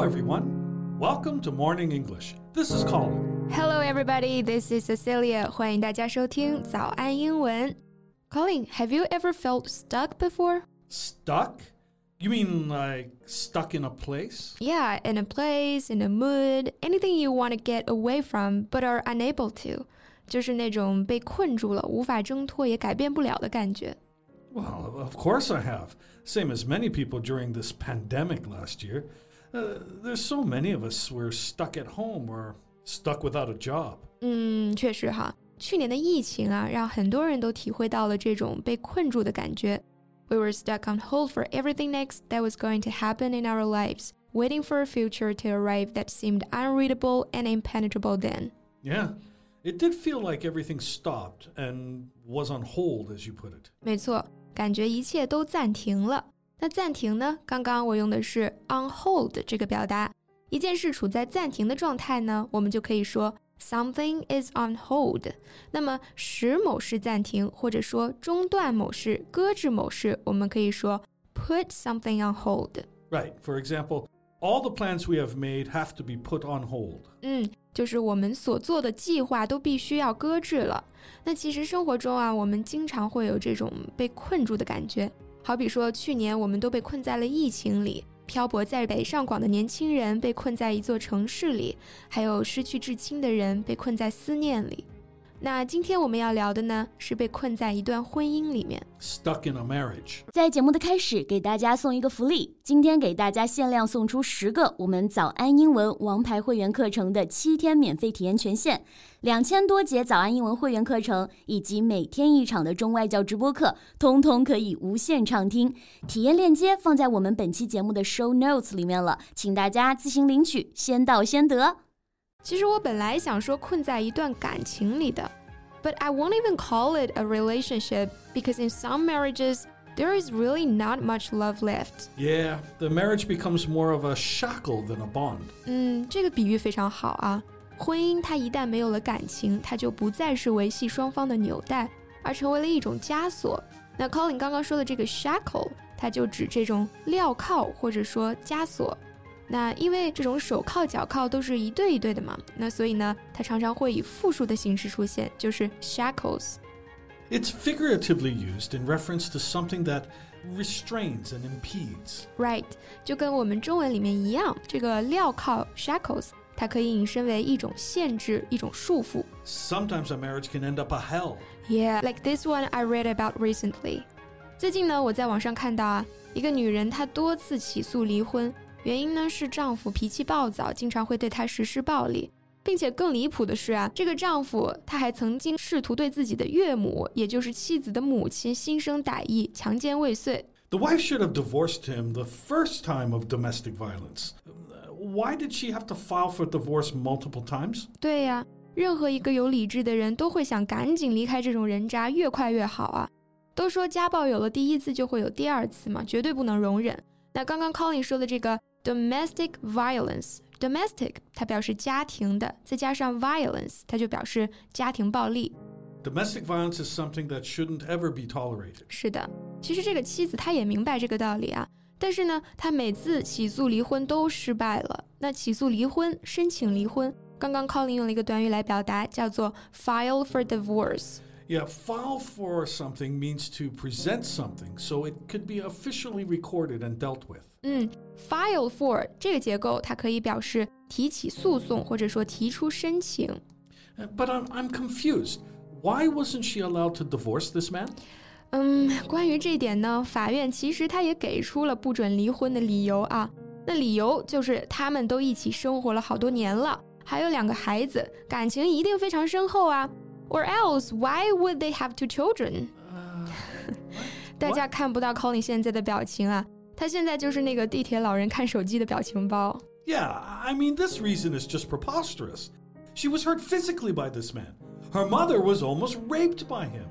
Hello, everyone. Welcome to Morning English. This is Colin. Hello, everybody. This is Cecilia. 欢迎大家收听早安英文。Colin, have you ever felt stuck before? Stuck? You mean like stuck in a place? Yeah, in a place, in a mood, anything you want to get away from but are unable to. 就是那种被困住了，无法挣脱也改变不了的感觉。Well, of course I have. Same as many people during this pandemic last year. Uh, there's so many of us were stuck at home or stuck without a job. 嗯，确实哈，去年的疫情啊，让很多人都体会到了这种被困住的感觉。We were stuck on hold for everything next that was going to happen in our lives, waiting for a future to arrive that seemed unreadable and impenetrable then. Yeah. It did feel like everything stopped and was on hold, as you put it. 没错，感觉一切都暂停了。 那暂停呢？刚刚我用的是 on hold 这个表达。一件事处在暂停的状态呢，我们就可以说 something is on hold。那么使某事暂停，或者说中断某事、搁置某事，我们可以说 put something on hold。Right. For example, all the plans we have made have to be put on hold. 嗯，就是我们所做的计划都必须要搁置了。那其实生活中啊，我们经常会有这种被困住的感觉。 好比说，去年我们都被困在了疫情里，漂泊在北上广的年轻人被困在一座城市里，还有失去至亲的人被困在思念里。那今天我们要聊的呢，是被困在一段婚姻里面。Stuck in a marriage. 在节目的开始，给大家送一个福利，今天给大家限量送出十个我们早安英文王牌会员课程的七天免费体验权限，两千多节早安英文会员课程以及每天一场的中外教直播课，通通可以无限畅听。体验链接放在我们本期节目的 show notes 里面了，请大家自行领取，先到先得。其实我本来想说困在一段感情里的 ，but I won't even call it a relationship because in some marriages there is really not much love left. Yeah, the marriage becomes more of a shackle than a bond. 嗯，这个比喻非常好啊。婚姻它一旦没有了感情，它就不再是维系双方的纽带，而成为了一种枷锁。那 Colin 刚刚说的这个 shackle，它就指这种镣铐或者说枷锁。 那因为这种手铐、脚铐都是一对一对的嘛，那所以呢，它常常会以复数的形式出现，就是 shackles。 It's figuratively used in reference to something that restrains and impedes. Right，就跟我们中文里面一样，这个镣铐 shackles，它可以引申为一种限制、一种束缚。 Sometimes a marriage can end up a hell. Yeah, like this one I read about recently. 最近呢，我在网上看到啊，一个女人她多次起诉离婚， 原因呢是丈夫脾气暴躁，经常会对她实施暴力，并且更离谱的是啊，这个丈夫他还曾经试图对自己的岳母，也就是妻子的母亲心生歹意，强奸未遂。The wife should have divorced him the first time of domestic violence. Uh, Why did she have to file for divorce multiple times? 对呀，任何一个有理智的人都会想赶紧离开这种人渣，越快越好啊！都说家暴有了第一次就会有第二次嘛，绝对不能容忍。那刚刚 Colin 说的这个 domestic violence，domestic 它表示家庭的，再加上 violence 它就表示家庭暴力。 Domestic violence is something that shouldn't ever be tolerated. 是的，其实这个妻子她也明白这个道理啊，但是呢，她每次起诉离婚都失败了。那起诉离婚、申请离婚，刚刚 Colin 用了一个短语来表达，叫做 file for divorce。 Yeah, file for something means to present something so it could be officially recorded and dealt with. 嗯，file for 这个结构，它可以表示提起诉讼，或者说提出申请。 Uh, But I'm, I'm confused. Why wasn't she allowed to divorce this man? 嗯，关于这一点呢，法院其实他也给出了不准离婚的理由啊。那理由就是他们都一起生活了好多年了，还有两个孩子，感情一定非常深厚啊。 Or else, why would they have two children？大家看不到 Colin 现在的表情啊，他现在就是那个地铁老人看手机的表情包。 Yeah, I mean, this reason is just preposterous. She was hurt physically by this man. Her mother was almost raped by him.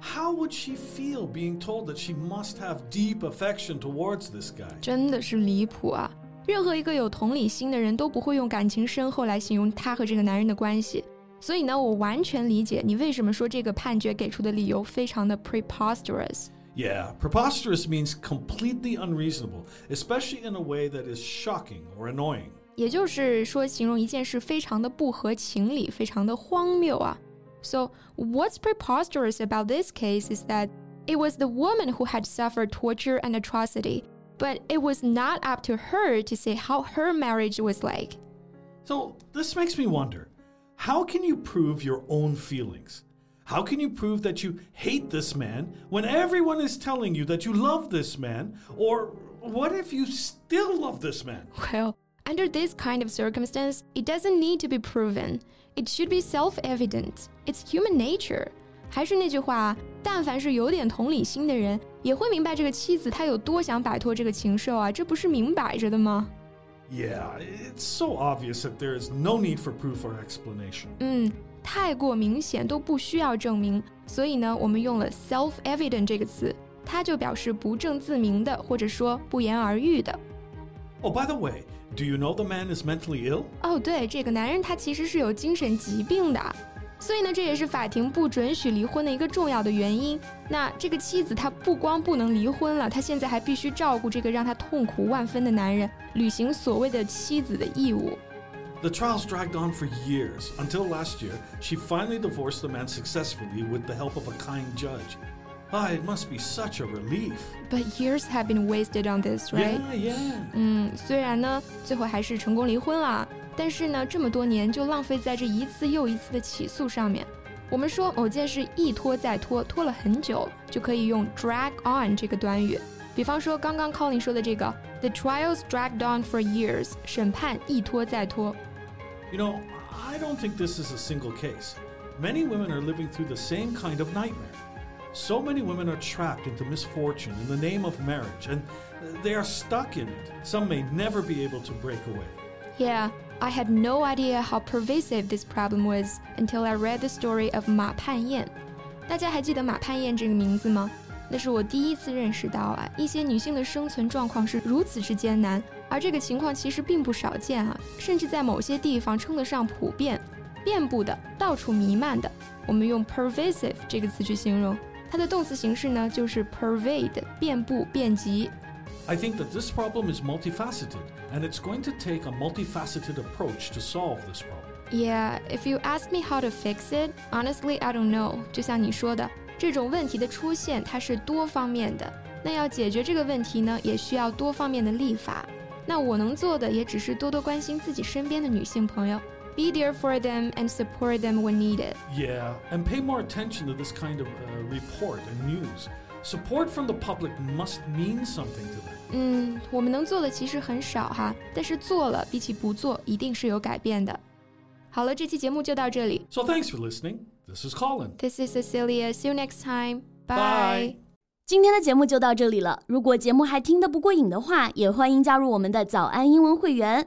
How would she feel being told that she must have deep affection towards this guy? 真的是离谱啊！任何一个有同理心的人都不会用感情深厚来形容他和这个男人的关系。 所以呢，我完全理解你为什么说这个判决给出的理由非常的 preposterous。 Yeah, preposterous means completely unreasonable, especially in a way that is shocking or annoying. 也就是说，形容一件事非常的不合情理，非常的荒谬啊。So what's preposterous about this case is that it was the woman who had suffered torture and atrocity, but it was not up to her to say how her marriage was like. So this makes me wonder how can you prove your own feelings? How can you prove that you hate this man when everyone is telling you that you love this man? Or what if you still love this man? Well, under this kind of circumstance, it doesn't need to be proven. It should be self evident. It's human nature. 还是那句话，但凡是有点同理心的人，也会明白这个妻子她有多想摆脱这个禽兽啊，这不是明摆着的吗？ Yeah, it's so obvious that there is no need for proof or explanation. 嗯，太过明显都不需要证明，所以呢，我们用了 self-evident 这个词，它就表示不证自明的，或者说不言而喻的。 Oh, by the way, do you know the man is mentally ill? 哦，对，这个男人他其实是有精神疾病的， 所以呢，这也是法庭不准许离婚的一个重要的原因。那这个妻子她不光不能离婚了，她现在还必须照顾这个让她痛苦万分的男人，履行所谓的妻子的义务。The trials dragged on for years until last year she finally divorced the man successfully with the help of a kind judge. Ah, it must be such a relief. But years have been wasted on this, right? Yeah, yeah. 嗯，虽然呢，最后还是成功离婚了，但是呢，这么多年就浪费在这一次又一次的起诉上面。我们说某件事一拖再拖，拖了很久，就可以用 drag on 这个短语。比方说刚刚 Colin 说的这个，the trials dragged on for years，审判一拖再拖。 You know, I don't think this is a single case. Many women are living through the same kind of nightmare. So many women are trapped into misfortune in the name of marriage, and they are stuck in it. Some may never be able to break away. Yeah, I had no idea how pervasive this problem was until I read the story of 马盼燕。大家还记得马盼燕这个名字吗？那是我第一次认识到啊，一些女性的生存状况是如此之艰难，而这个情况其实并不少见啊，甚至在某些地方称得上普遍、遍布的、到处弥漫的。我们用 pervasive 这个词去形容， 它的动词形式呢就是 pervade，遍布、遍及。 I think that this problem is multifaceted, and it's going to take a multifaceted approach to solve this problem. Yeah, if you ask me how to fix it, honestly, I don't know. 就像你说的，这种问题的出现它是多方面的。那要解决这个问题呢，也需要多方面的立法。那我能做的也只是多多关心自己身边的女性朋友 ，be there for them and support them when needed. Yeah, and pay more attention to this kind of uh, report and news. Support from the public must mean something to them. 嗯，我们能做的其实很少哈，但是做了比起不做，一定是有改变的。好了，这期节目就到这里。 So thanks for listening. This is Colin. This is Cecilia. See you next time. Bye. 今天的节目就到这里了。如果节目还听得不过瘾的话，也欢迎加入我们的早安英文会员。